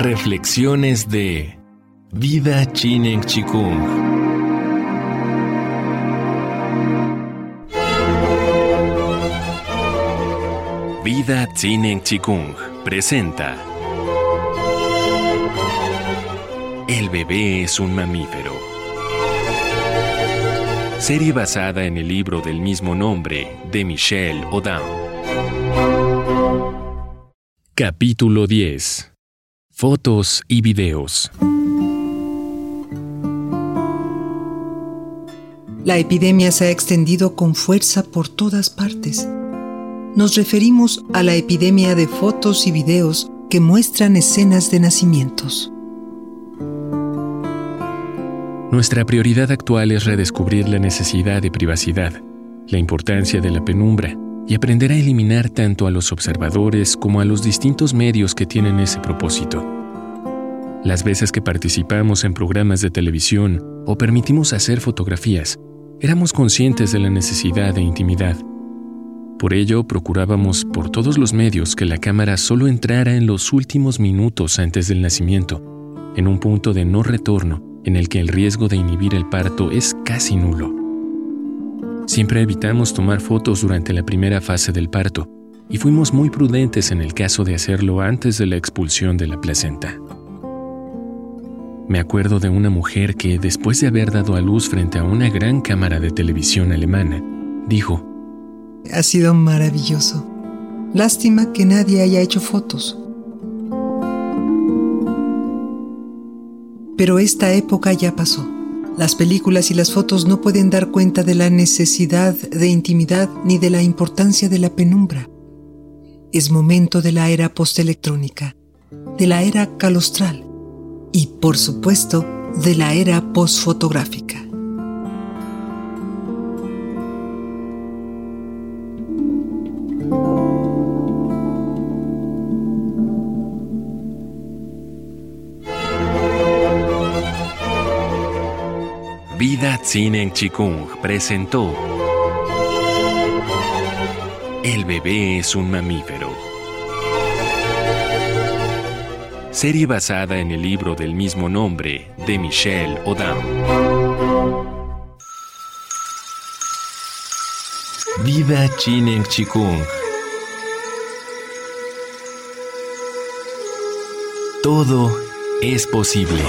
Reflexiones de Vida Chinen Chikung. Vida Chinen Chikung presenta El bebé es un mamífero. Serie basada en el libro del mismo nombre de Michelle Odam. Capítulo 10 fotos y videos. La epidemia se ha extendido con fuerza por todas partes. Nos referimos a la epidemia de fotos y videos que muestran escenas de nacimientos. Nuestra prioridad actual es redescubrir la necesidad de privacidad, la importancia de la penumbra y aprender a eliminar tanto a los observadores como a los distintos medios que tienen ese propósito. Las veces que participamos en programas de televisión o permitimos hacer fotografías, éramos conscientes de la necesidad de intimidad. Por ello, procurábamos por todos los medios que la cámara solo entrara en los últimos minutos antes del nacimiento, en un punto de no retorno en el que el riesgo de inhibir el parto es casi nulo. Siempre evitamos tomar fotos durante la primera fase del parto y fuimos muy prudentes en el caso de hacerlo antes de la expulsión de la placenta. Me acuerdo de una mujer que, después de haber dado a luz frente a una gran cámara de televisión alemana, dijo, Ha sido maravilloso. Lástima que nadie haya hecho fotos. Pero esta época ya pasó. Las películas y las fotos no pueden dar cuenta de la necesidad de intimidad ni de la importancia de la penumbra. Es momento de la era postelectrónica, de la era calostral y, por supuesto, de la era postfotográfica. Vida Tsinen Chikung presentó El bebé es un mamífero. Serie basada en el libro del mismo nombre de Michelle Odam. Vida Chinen Chikung. Todo es posible.